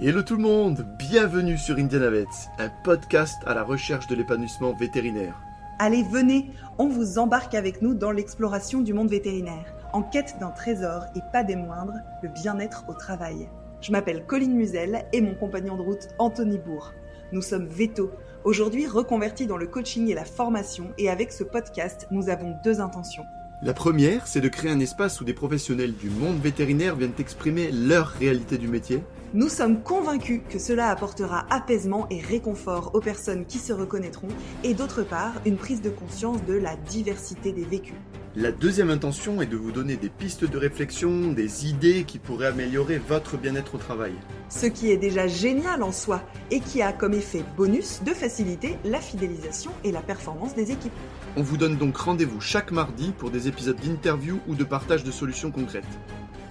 Hello tout le monde, bienvenue sur Indianavets, un podcast à la recherche de l'épanouissement vétérinaire. Allez, venez, on vous embarque avec nous dans l'exploration du monde vétérinaire, en quête d'un trésor et pas des moindres, le bien-être au travail. Je m'appelle Colline Musel et mon compagnon de route Anthony Bourg. Nous sommes Veto, aujourd'hui reconvertis dans le coaching et la formation et avec ce podcast, nous avons deux intentions. La première, c'est de créer un espace où des professionnels du monde vétérinaire viennent exprimer leur réalité du métier. Nous sommes convaincus que cela apportera apaisement et réconfort aux personnes qui se reconnaîtront et d'autre part une prise de conscience de la diversité des vécus. La deuxième intention est de vous donner des pistes de réflexion, des idées qui pourraient améliorer votre bien-être au travail. Ce qui est déjà génial en soi et qui a comme effet bonus de faciliter la fidélisation et la performance des équipes. On vous donne donc rendez-vous chaque mardi pour des épisodes d'interview ou de partage de solutions concrètes.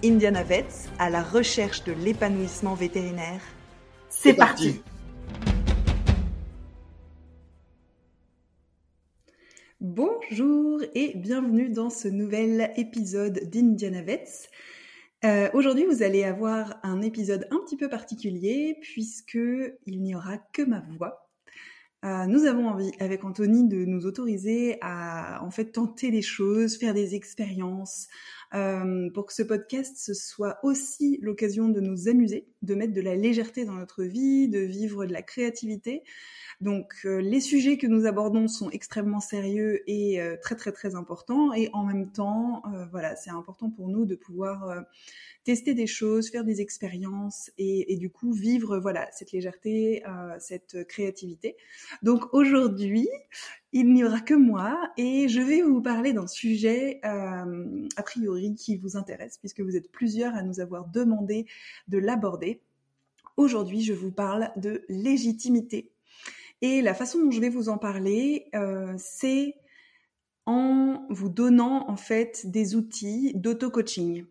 Indiana Vets à la recherche de l'épanouissement vétérinaire. C'est parti. Bonjour et bienvenue dans ce nouvel épisode d'Indiana Vets. Euh, Aujourd'hui, vous allez avoir un épisode un petit peu particulier puisque il n'y aura que ma voix. Euh, nous avons envie, avec Anthony, de nous autoriser à en fait tenter des choses, faire des expériences, euh, pour que ce podcast ce soit aussi l'occasion de nous amuser, de mettre de la légèreté dans notre vie, de vivre de la créativité. Donc euh, les sujets que nous abordons sont extrêmement sérieux et euh, très très très importants et en même temps voilà c'est important pour nous de pouvoir tester des choses, faire des expériences et, et, du coup vivre voilà cette légèreté, cette créativité. Donc aujourd'hui il n'y aura que moi et je vais vous parler d'un sujet a priori qui vous intéresse puisque vous êtes plusieurs à nous avoir demandé de l'aborder. Aujourd'hui, je vous parle de légitimité et la façon dont je vais vous en parler, euh, c'est en vous donnant en fait des outils d'auto-coaching.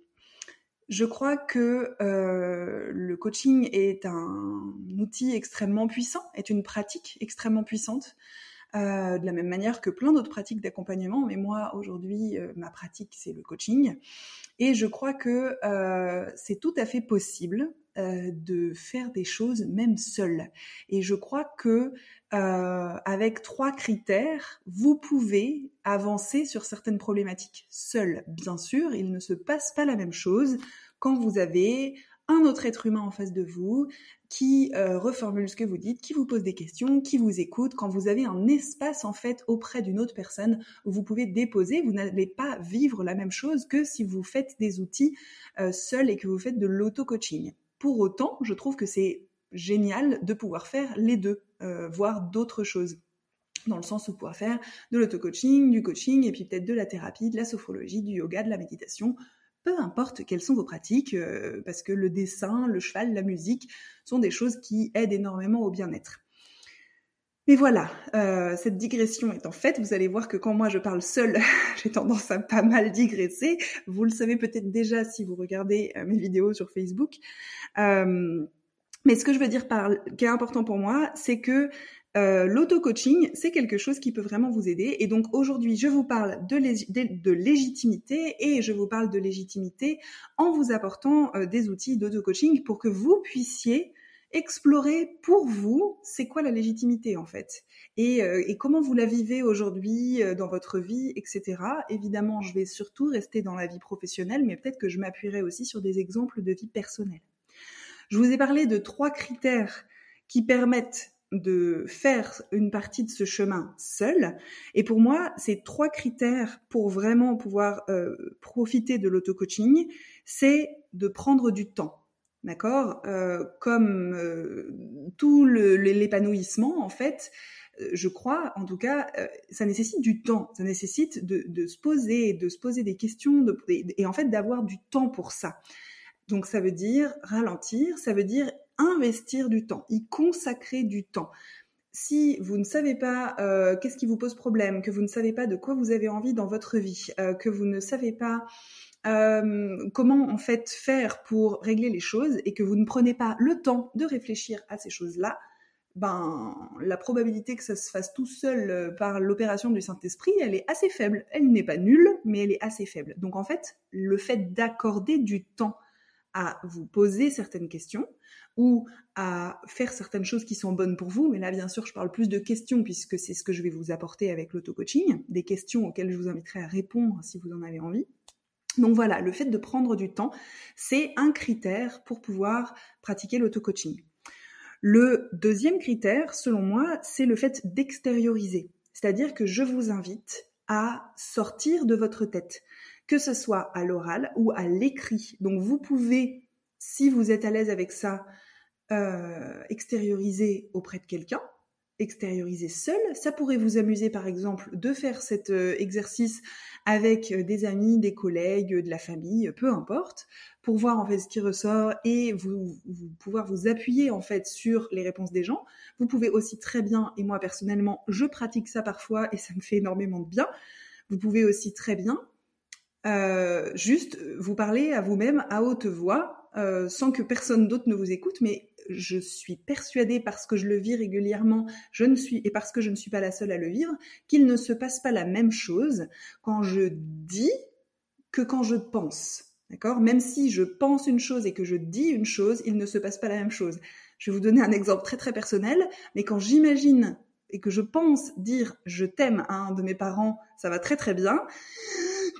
Je crois que euh, le coaching est un outil extrêmement puissant, est une pratique extrêmement puissante, euh, de la même manière que plein d'autres pratiques d'accompagnement. Mais moi, aujourd'hui, euh, ma pratique, c'est le coaching. Et je crois que euh, c'est tout à fait possible de faire des choses même seul. Et je crois que avec trois critères, vous pouvez avancer sur certaines problématiques seul. Bien sûr, il ne se passe pas la même chose quand vous avez un autre être humain en face de vous qui euh, reformule ce que vous dites, qui vous pose des questions, qui vous écoute, quand vous avez un espace en fait auprès d'une autre personne où vous pouvez déposer, vous n'allez pas vivre la même chose que si vous faites des outils euh, seul et que vous faites de l'auto-coaching. Pour autant, je trouve que c'est génial de pouvoir faire les deux, euh, voire d'autres choses. Dans le sens où pouvoir faire de l'auto-coaching, du coaching, et puis peut-être de la thérapie, de la sophrologie, du yoga, de la méditation, peu importe quelles sont vos pratiques, euh, parce que le dessin, le cheval, la musique sont des choses qui aident énormément au bien-être. Mais voilà, euh, cette digression étant faite, vous allez voir que quand moi je parle seule, j'ai tendance à pas mal digresser. Vous le savez peut-être déjà si vous regardez euh, mes vidéos sur Facebook. Mais ce que je veux dire par, qui est important pour moi, c'est que euh, l'auto-coaching, c'est quelque chose qui peut vraiment vous aider. Et donc aujourd'hui, je vous parle de, légitimité et je vous parle de légitimité en vous apportant euh, des outils d'auto-coaching pour que vous puissiez explorer pour vous c'est quoi la légitimité en fait et, euh, comment vous la vivez aujourd'hui dans votre vie, etc. Évidemment, je vais surtout rester dans la vie professionnelle, mais peut-être que je m'appuierai aussi sur des exemples de vie personnelle. Je vous ai parlé de trois critères qui permettent de faire une partie de ce chemin seul. Et pour moi, ces trois critères pour vraiment pouvoir euh, profiter de l'auto-coaching, c'est de prendre du temps. D'accord? Euh, Comme euh, tout l'épanouissement, en fait, je crois, en tout cas, ça nécessite du temps. Ça nécessite de, de, se poser, de se poser des questions, de, et en fait d'avoir du temps pour ça. Donc ça veut dire ralentir, ça veut dire investir du temps, y consacrer du temps. Si vous ne savez pas euh, qu'est-ce qui vous pose problème, que vous ne savez pas de quoi vous avez envie dans votre vie, euh, que vous ne savez pas euh, comment en fait faire pour régler les choses et que vous ne prenez pas le temps de réfléchir à ces choses-là, ben la probabilité que ça se fasse tout seul par l'opération du Saint-Esprit, elle est assez faible. Elle n'est pas nulle, mais elle est assez faible. Donc en fait, le fait d'accorder du temps à vous poser certaines questions ou à faire certaines choses qui sont bonnes pour vous. Mais là, bien sûr, je parle plus de questions puisque c'est ce que je vais vous apporter avec l'auto-coaching, des questions auxquelles je vous inviterai à répondre si vous en avez envie. Donc voilà, le fait de prendre du temps, c'est un critère pour pouvoir pratiquer l'auto-coaching. Le deuxième critère, selon moi, c'est le fait d'extérioriser. C'est-à-dire que je vous invite à sortir de votre tête, que ce soit à l'oral ou à l'écrit. Donc vous pouvez, si vous êtes à l'aise avec ça, euh, extérioriser auprès de quelqu'un, extérioriser seul. Ça pourrait vous amuser par exemple de faire cet euh, exercice avec euh, des amis, des collègues, de la famille, peu importe, pour voir en fait ce qui ressort et vous, pouvoir vous appuyer en fait sur les réponses des gens. Vous pouvez aussi très bien, et moi personnellement, je pratique ça parfois et ça me fait énormément de bien. Vous pouvez aussi très bien euh, juste vous parler à vous-même à haute voix euh, sans que personne d'autre ne vous écoute, mais je suis persuadée parce que je le vis régulièrement, je ne suis et parce que je ne suis pas la seule à le vivre, qu'il ne se passe pas la même chose quand je dis que quand je pense. D'accord? Même si je pense une chose et que je dis une chose, il ne se passe pas la même chose. Je vais vous donner un exemple très très personnel, mais quand j'imagine et que je pense dire je t'aime à un de mes parents, ça va très très bien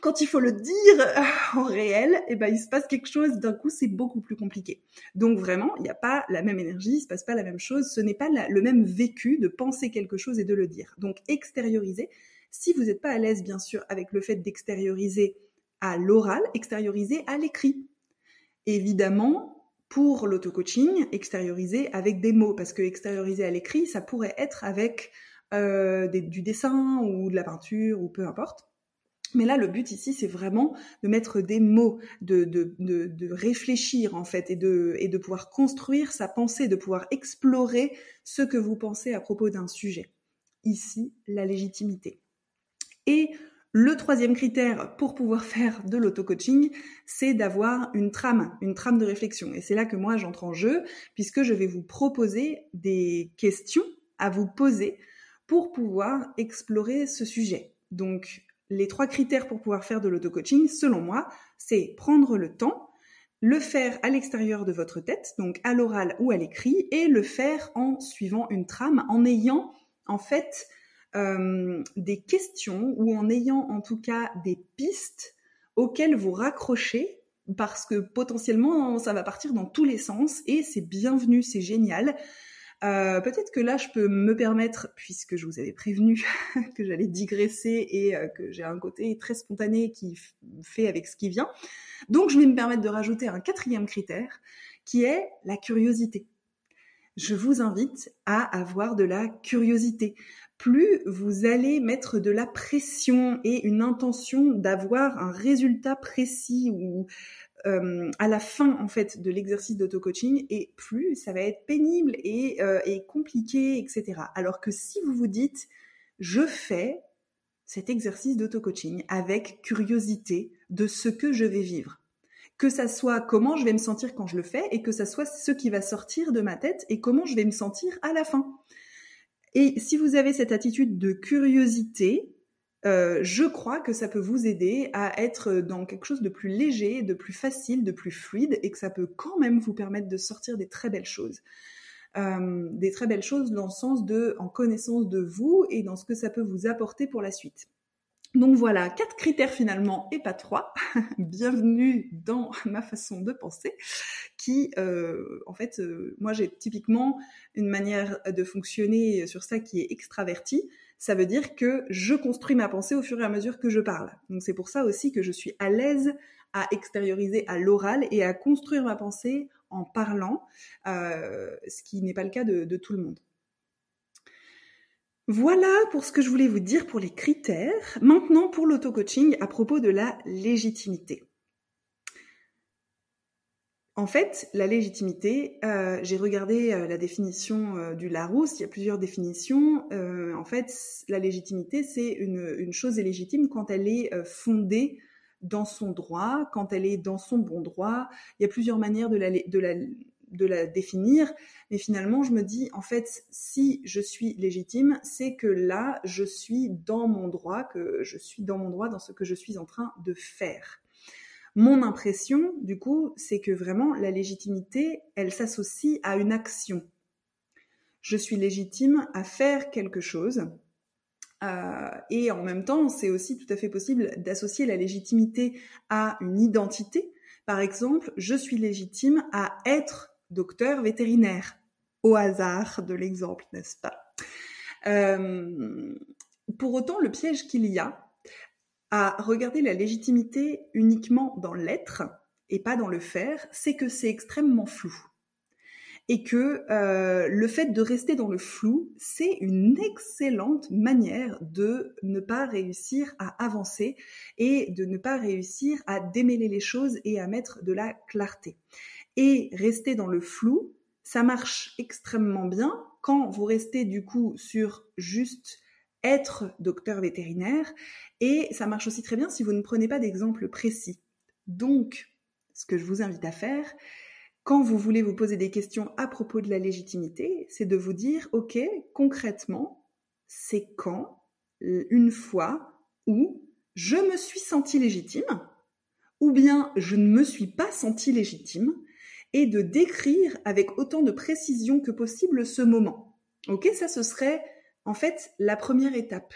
quand il faut le dire euh, en réel, eh ben, il se passe quelque chose, d'un coup, c'est beaucoup plus compliqué. Donc vraiment, il n'y a pas la même énergie, il se passe pas la même chose, ce n'est pas le même vécu de penser quelque chose et de le dire. Donc extérioriser, si vous n'êtes pas à l'aise, bien sûr, avec le fait d'extérioriser à l'oral, extérioriser à l'écrit. Évidemment, pour l'auto-coaching, extérioriser avec des mots, parce que extérioriser à l'écrit, ça pourrait être avec euh, du dessin ou de la peinture ou peu importe. Mais là, le but ici, c'est vraiment de mettre des mots, de, de, de, réfléchir en fait et de, et de pouvoir construire sa pensée, de pouvoir explorer ce que vous pensez à propos d'un sujet. Ici, la légitimité. Et le troisième critère pour pouvoir faire de l'auto-coaching, c'est d'avoir une trame, une trame de réflexion. Et c'est là que moi j'entre en jeu, puisque je vais vous proposer des questions à vous poser pour pouvoir explorer ce sujet. Donc, les trois critères pour pouvoir faire de l'auto-coaching, selon moi, c'est prendre le temps, le faire à l'extérieur de votre tête, donc à l'oral ou à l'écrit, et le faire en suivant une trame, en ayant en fait euh, des questions ou en ayant en tout cas des pistes auxquelles vous raccrochez parce que potentiellement ça va partir dans tous les sens et c'est bienvenu, c'est génial. Euh, peut-être que là, je peux me permettre, puisque je vous avais prévenu que j'allais digresser et euh, que j'ai un côté très spontané qui fait avec ce qui vient. Donc, je vais me permettre de rajouter un quatrième critère, qui est la curiosité. Je vous invite à avoir de la curiosité. Plus vous allez mettre de la pression et une intention d'avoir un résultat précis ou euh, à la fin en fait de l'exercice d'auto-coaching et plus ça va être pénible et, euh, et compliqué, etc. Alors que si vous vous dites je fais cet exercice d'auto-coaching avec curiosité de ce que je vais vivre, que ça soit comment je vais me sentir quand je le fais et que ça soit ce qui va sortir de ma tête et comment je vais me sentir à la fin. Et si vous avez cette attitude de curiosité, euh, je crois que ça peut vous aider à être dans quelque chose de plus léger, de plus facile, de plus fluide, et que ça peut quand même vous permettre de sortir des très belles choses. Euh, des très belles choses dans le sens de en connaissance de vous et dans ce que ça peut vous apporter pour la suite. Donc voilà, quatre critères finalement et pas trois. Bienvenue dans ma façon de penser, qui, euh, en fait, moi j'ai typiquement une manière de fonctionner sur ça qui est extravertie ça veut dire que je construis ma pensée au fur et à mesure que je parle. Donc c'est pour ça aussi que je suis à l'aise à extérioriser à l'oral et à construire ma pensée en parlant, euh, ce qui n'est pas le cas de, tout le monde. Voilà pour ce que je voulais vous dire pour les critères. Maintenant pour l'auto-coaching à propos de la légitimité. En fait, la légitimité, euh, j'ai regardé euh, la définition euh, du Larousse, il y a plusieurs définitions. en fait, la légitimité, c'est une, chose est légitime quand elle est fondée dans son droit, quand elle est dans son bon droit. Il y a plusieurs manières de la définir, mais finalement, je me dis, en fait, si je suis légitime, c'est que là, je suis dans mon droit, que je suis dans mon droit dans ce que je suis en train de faire. Mon impression, du coup, c'est que vraiment la légitimité, elle s'associe à une action. Je suis légitime à faire quelque chose. Euh, et en même temps, c'est aussi tout à fait possible d'associer la légitimité à une identité. Par exemple, je suis légitime à être docteur vétérinaire. Au hasard de l'exemple, n'est-ce pas? Euh, Pour autant, le piège qu'il y a, à regarder la légitimité uniquement dans l'être et pas dans le faire, c'est que c'est extrêmement flou. Et que euh, le fait de rester dans le flou, c'est une excellente manière de ne pas réussir à avancer et de ne pas réussir à démêler les choses et à mettre de la clarté. Et rester dans le flou, ça marche extrêmement bien quand vous restez du coup sur juste être docteur vétérinaire et ça marche aussi très bien si vous ne prenez pas d'exemple précis. Donc, ce que je vous invite à faire, quand vous voulez vous poser des questions à propos de la légitimité, c'est de vous dire, OK, concrètement, c'est quand, une fois, où je me suis senti légitime, ou bien je ne me suis pas senti légitime, et de décrire avec autant de précision que possible ce moment. Ok, ça ce serait en fait la première étape.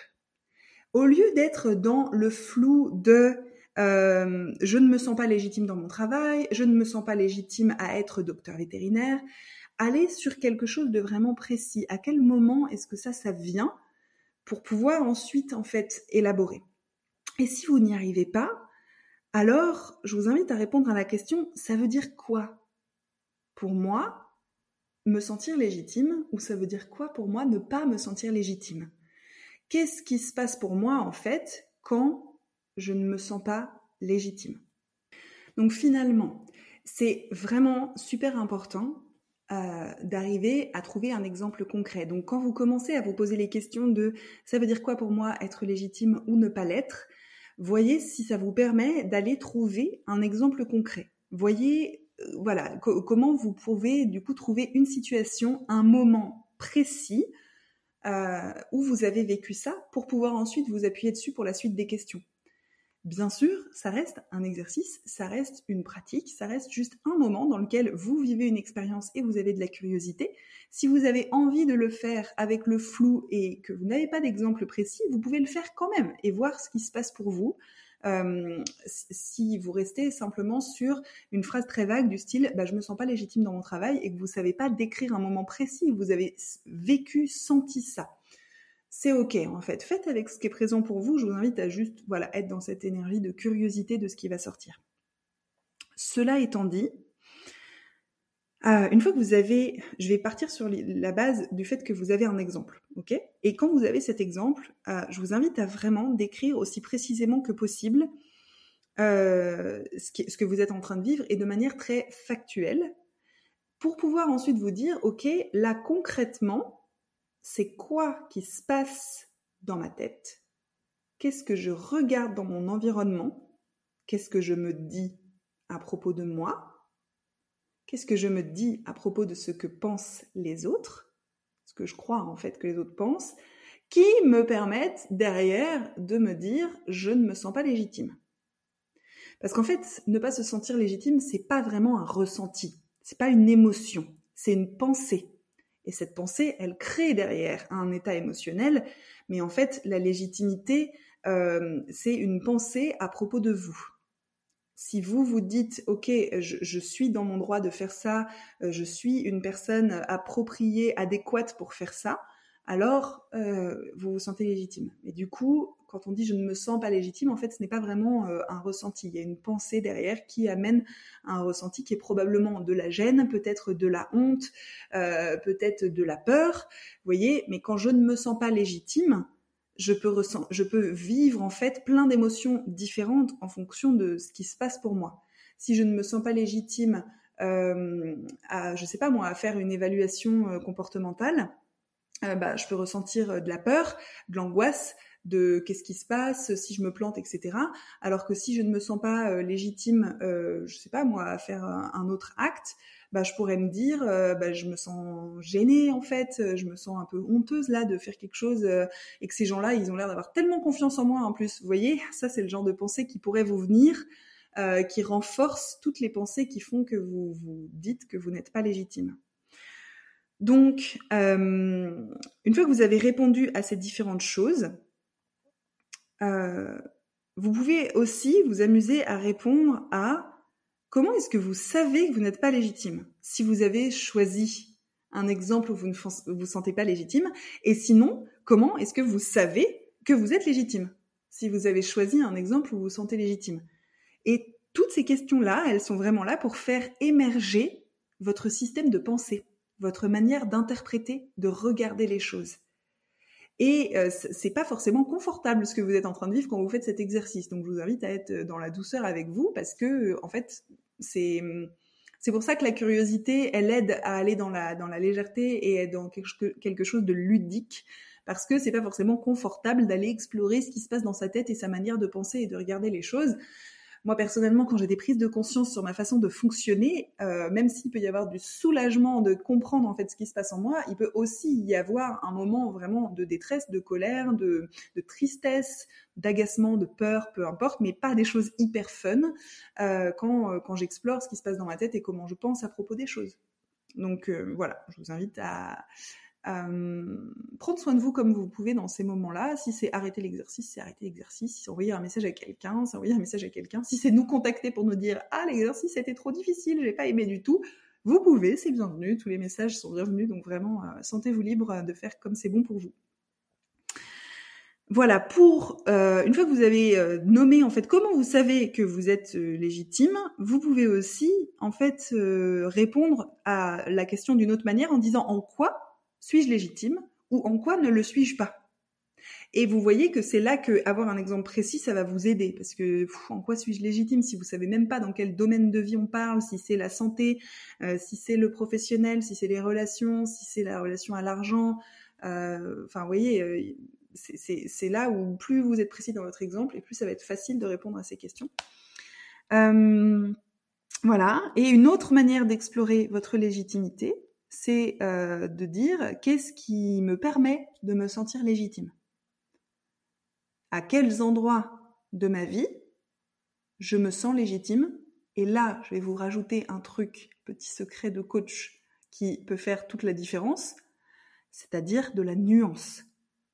Au lieu d'être dans le flou de euh, je ne me sens pas légitime dans mon travail, je ne me sens pas légitime à être docteur vétérinaire, allez sur quelque chose de vraiment précis. À quel moment est-ce que ça, ça vient pour pouvoir ensuite en fait élaborer? Et si vous n'y arrivez pas, alors je vous invite à répondre à la question ça veut dire quoi? Pour moi me sentir légitime ou ça veut dire quoi pour moi ne pas me sentir légitime? Qu'est-ce qui se passe pour moi en fait quand je ne me sens pas légitime? Donc finalement, c'est vraiment super important euh, d'arriver à trouver un exemple concret. Donc quand vous commencez à vous poser les questions de ça veut dire quoi pour moi être légitime ou ne pas l'être, voyez si ça vous permet d'aller trouver un exemple concret. Voyez voilà comment vous pouvez du coup trouver une situation, un moment précis euh, où vous avez vécu ça pour pouvoir ensuite vous appuyer dessus pour la suite des questions. Bien sûr, ça reste un exercice, ça reste une pratique, ça reste juste un moment dans lequel vous vivez une expérience et vous avez de la curiosité. Si vous avez envie de le faire avec le flou et que vous n'avez pas d'exemple précis, vous pouvez le faire quand même et voir ce qui se passe pour vous. Euh, si vous restez simplement sur une phrase très vague du style bah, je me sens pas légitime dans mon travail et que vous savez pas décrire un moment précis vous avez vécu, senti ça. C'est ok en fait. Faites avec ce qui est présent pour vous. Je vous invite à juste voilà être dans cette énergie de curiosité de ce qui va sortir. Cela étant dit, euh, une fois que vous avez, je vais partir sur la base du fait que vous avez un exemple, ok? Et quand vous avez cet exemple, euh, je vous invite à vraiment décrire aussi précisément que possible euh, ce, que vous êtes en train de vivre et de manière très factuelle, pour pouvoir ensuite vous dire, ok, là concrètement, c'est quoi qui se passe dans ma tête? Qu'est-ce que je regarde dans mon environnement? Qu'est-ce que je me dis à propos de moi? Qu'est-ce que je me dis à propos de ce que pensent les autres, ce que je crois en fait que les autres pensent, qui me permettent derrière de me dire je ne me sens pas légitime. Parce qu'en fait, ne pas se sentir légitime, c'est pas vraiment un ressenti, c'est pas une émotion, c'est une pensée. Et cette pensée, elle crée derrière un état émotionnel, mais en fait, la légitimité, euh, c'est une pensée à propos de vous si vous vous dites, OK, je, suis dans mon droit de faire ça, euh, je suis une personne appropriée, adéquate pour faire ça, alors euh, vous vous sentez légitime. Et du coup, quand on dit je ne me sens pas légitime, en fait, ce n'est pas vraiment euh, un ressenti. Il y a une pensée derrière qui amène un ressenti qui est probablement de la gêne, peut-être de la honte, peut-être de la peur. Vous voyez, mais quand je ne me sens pas légitime, je peux, je peux vivre en fait plein d'émotions différentes en fonction de ce qui se passe pour moi. Si je ne me sens pas légitime euh, à, je sais pas moi, à faire une évaluation euh, comportementale, euh, bah, je peux ressentir de la peur, de l'angoisse, de qu'est-ce qui se passe si je me plante, etc. Alors que si je ne me sens pas légitime, je sais pas moi, à faire un autre acte, bah, je pourrais me dire, euh, bah, je me sens gênée en fait, euh, je me sens un peu honteuse là de faire quelque chose euh, et que ces gens-là, ils ont l'air d'avoir tellement confiance en moi en plus. Vous voyez, ça c'est le genre de pensée qui pourrait vous venir qui renforce toutes les pensées qui font que vous vous dites que vous n'êtes pas légitime. Donc, une fois que vous avez répondu à ces différentes choses, vous pouvez aussi vous amuser à répondre à comment est-ce que vous savez que vous n'êtes pas légitime si vous avez choisi un exemple où vous ne vous sentez pas légitime? Et sinon comment est-ce que vous savez que vous êtes légitime si vous avez choisi un exemple où vous vous sentez légitime? Et toutes ces questions-là, elles sont vraiment là pour faire émerger votre système de pensée, votre manière d'interpréter, de regarder les choses. Et euh, c'est pas forcément confortable ce que vous êtes en train de vivre quand vous faites cet exercice. Donc je vous invite à être dans la douceur avec vous parce que en fait c'est c'est pour ça que la curiosité, elle aide à aller dans la dans la légèreté et dans quelque chose de ludique parce que c'est pas forcément confortable d'aller explorer ce qui se passe dans sa tête et sa manière de penser et de regarder les choses. Moi, personnellement, quand j'ai des prises de conscience sur ma façon de fonctionner, euh, même s'il peut y avoir du soulagement de comprendre en fait ce qui se passe en moi, il peut aussi y avoir un moment vraiment de détresse, de colère, de, tristesse, d'agacement, de peur, peu importe, mais pas des choses hyper fun euh, quand, euh, quand j'explore ce qui se passe dans ma tête et comment je pense à propos des choses. Donc voilà, je vous invite à, euh, prendre soin de vous comme vous pouvez dans ces moments-là. Si c'est arrêter l'exercice, c'est arrêter l'exercice. Si c'est envoyer un message à quelqu'un, c'est envoyer un message à quelqu'un. Si c'est nous contacter pour nous dire ah l'exercice était trop difficile, j'ai pas aimé du tout, vous pouvez, c'est bienvenu. Tous les messages sont bienvenus, donc vraiment euh, sentez-vous libre de faire comme c'est bon pour vous. Voilà, pour euh, une fois que vous avez nommé en fait comment vous savez que vous êtes légitime, vous pouvez aussi en fait répondre à la question d'une autre manière en disant en quoi suis-je légitime ou en quoi ne le suis-je pas? Et vous voyez que c'est là que avoir un exemple précis, ça va vous aider parce que en quoi suis-je légitime si vous savez même pas dans quel domaine de vie on parle, si c'est la santé, euh, si c'est le professionnel, si c'est les relations, si c'est la relation à l'argent. Euh, enfin, vous voyez, euh, c'est là où plus vous êtes précis dans votre exemple et plus ça va être facile de répondre à ces questions. voilà. Et une autre manière d'explorer votre légitimité, c'est euh, de dire qu'est-ce qui me permet de me sentir légitime? À quels endroits de ma vie je me sens légitime? Et là, je vais vous rajouter un truc, petit secret de coach qui peut faire toute la différence, c'est-à-dire de la nuance.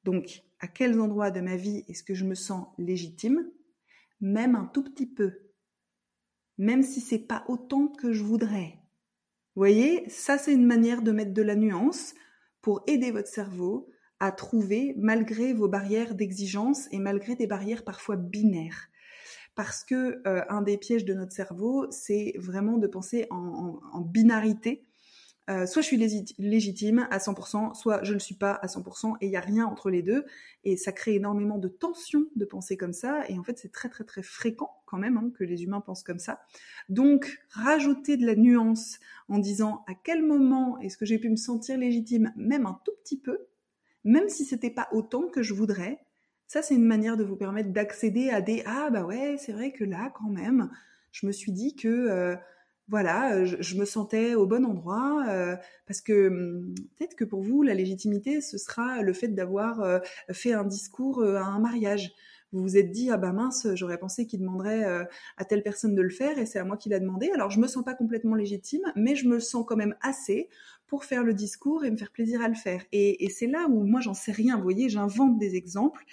Donc, à quels endroits de ma vie est-ce que je me sens légitime? Même un tout petit peu. Même si c'est pas autant que je voudrais vous voyez, ça c'est une manière de mettre de la nuance pour aider votre cerveau à trouver, malgré vos barrières d'exigence et malgré des barrières parfois binaires. Parce que euh, un des pièges de notre cerveau, c'est vraiment de penser en, en binarité euh, soit je suis légitime à 100%, soit je ne le suis pas à 100%, et il n'y a rien entre les deux. Et ça crée énormément de tension de penser comme ça. Et en fait, c'est très très très fréquent quand même hein, que les humains pensent comme ça. Donc, rajouter de la nuance en disant à quel moment est-ce que j'ai pu me sentir légitime, même un tout petit peu, même si c'était pas autant que je voudrais. Ça, c'est une manière de vous permettre d'accéder à des ah bah ouais, c'est vrai que là, quand même, je me suis dit que euh, voilà, euh, je, me sentais au bon endroit euh, parce que hum, peut-être que pour vous la légitimité ce sera le fait d'avoir euh, fait un discours à un mariage. Vous vous êtes dit ah bah mince j'aurais pensé qu'il demanderait à telle personne de le faire et c'est à moi qu'il a demandé. Alors je me sens pas complètement légitime mais je me sens quand même assez pour faire le discours et me faire plaisir à le faire. Et, et c'est là où moi j'en sais rien. Vous voyez j'invente des exemples.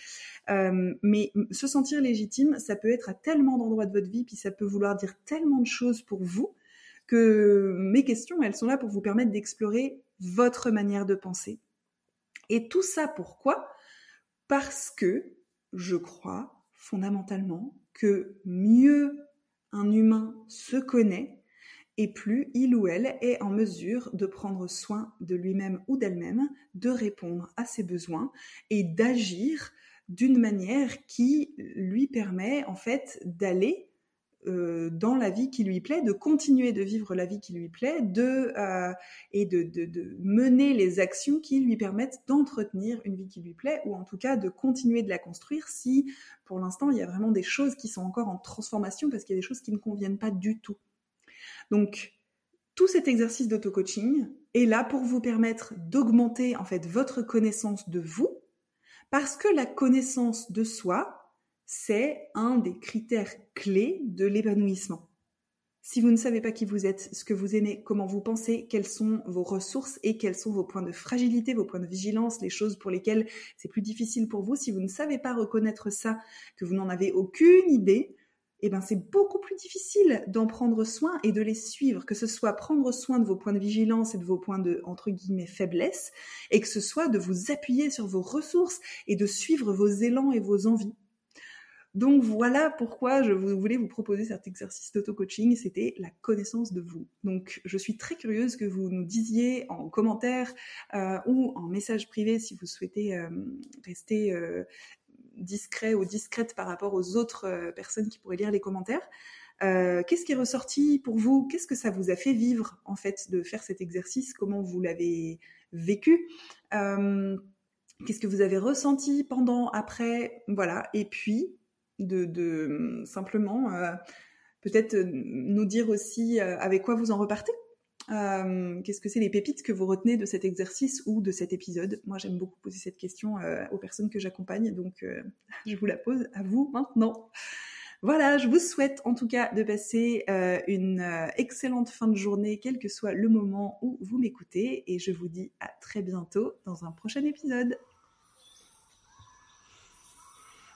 mais se sentir légitime, ça peut être à tellement d'endroits de votre vie, puis ça peut vouloir dire tellement de choses pour vous que mes questions, elles sont là pour vous permettre d'explorer votre manière de penser. Et tout ça pourquoi? Parce que je crois fondamentalement que mieux un humain se connaît, et plus il ou elle est en mesure de prendre soin de lui-même ou d'elle-même, de répondre à ses besoins et d'agir d'une manière qui lui permet en fait d'aller euh, dans la vie qui lui plaît, de continuer de vivre la vie qui lui plaît, de euh, et de, de, de, mener les actions qui lui permettent d'entretenir une vie qui lui plaît, ou en tout cas de continuer de la construire si, pour l'instant, il y a vraiment des choses qui sont encore en transformation parce qu'il y a des choses qui ne conviennent pas du tout. Donc, tout cet exercice d'auto-coaching est là pour vous permettre d'augmenter en fait votre connaissance de vous, parce que la connaissance de soi, c'est un des critères clés de l'épanouissement. Si vous ne savez pas qui vous êtes, ce que vous aimez, comment vous pensez, quelles sont vos ressources et quels sont vos points de fragilité, vos points de vigilance, les choses pour lesquelles c'est plus difficile pour vous, si vous ne savez pas reconnaître ça, que vous n'en avez aucune idée, eh ben c'est beaucoup plus difficile d'en prendre soin et de les suivre, que ce soit prendre soin de vos points de vigilance et de vos points de entre guillemets faiblesse, et que ce soit de vous appuyer sur vos ressources et de suivre vos élans et vos envies. Donc voilà pourquoi je voulais vous proposer cet exercice d'auto-coaching, c'était la connaissance de vous. Donc je suis très curieuse que vous nous disiez en commentaire euh, ou en message privé si vous souhaitez euh, rester euh, discret ou discrète par rapport aux autres personnes qui pourraient lire les commentaires. Qu'est-ce qui est ressorti pour vous? Qu'est-ce que ça vous a fait vivre en fait de faire cet exercice? Comment vous l'avez vécu? Qu'est-ce que vous avez ressenti pendant, après? Voilà. Et puis, de, hum, simplement euh, peut-être euh, nous dire aussi euh, avec quoi vous en repartez. Qu'est-ce que c'est les pépites que vous retenez de cet exercice ou de cet épisode? Moi, j'aime beaucoup poser cette question aux personnes que j'accompagne, donc je vous la pose à vous maintenant. Voilà, je vous souhaite en tout cas de passer une excellente fin de journée, quel que soit le moment où vous m'écoutez, et je vous dis à très bientôt dans un prochain épisode.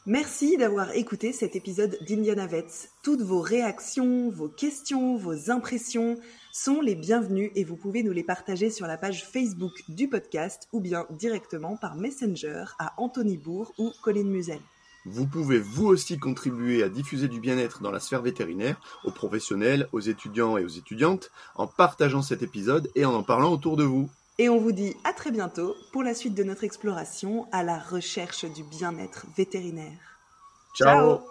Merci d'avoir écouté cet épisode d'Indiana Vets. Toutes vos réactions, vos questions, vos impressions sont les bienvenues et vous pouvez nous les partager sur la page Facebook du podcast ou bien directement par Messenger à Anthony Bourg ou Colin Musel. Vous pouvez vous aussi contribuer à diffuser du bien-être dans la sphère vétérinaire, aux professionnels, aux étudiants et aux étudiantes, en partageant cet épisode et en en parlant autour de vous. Et on vous dit à très bientôt pour la suite de notre exploration à la recherche du bien-être vétérinaire. Ciao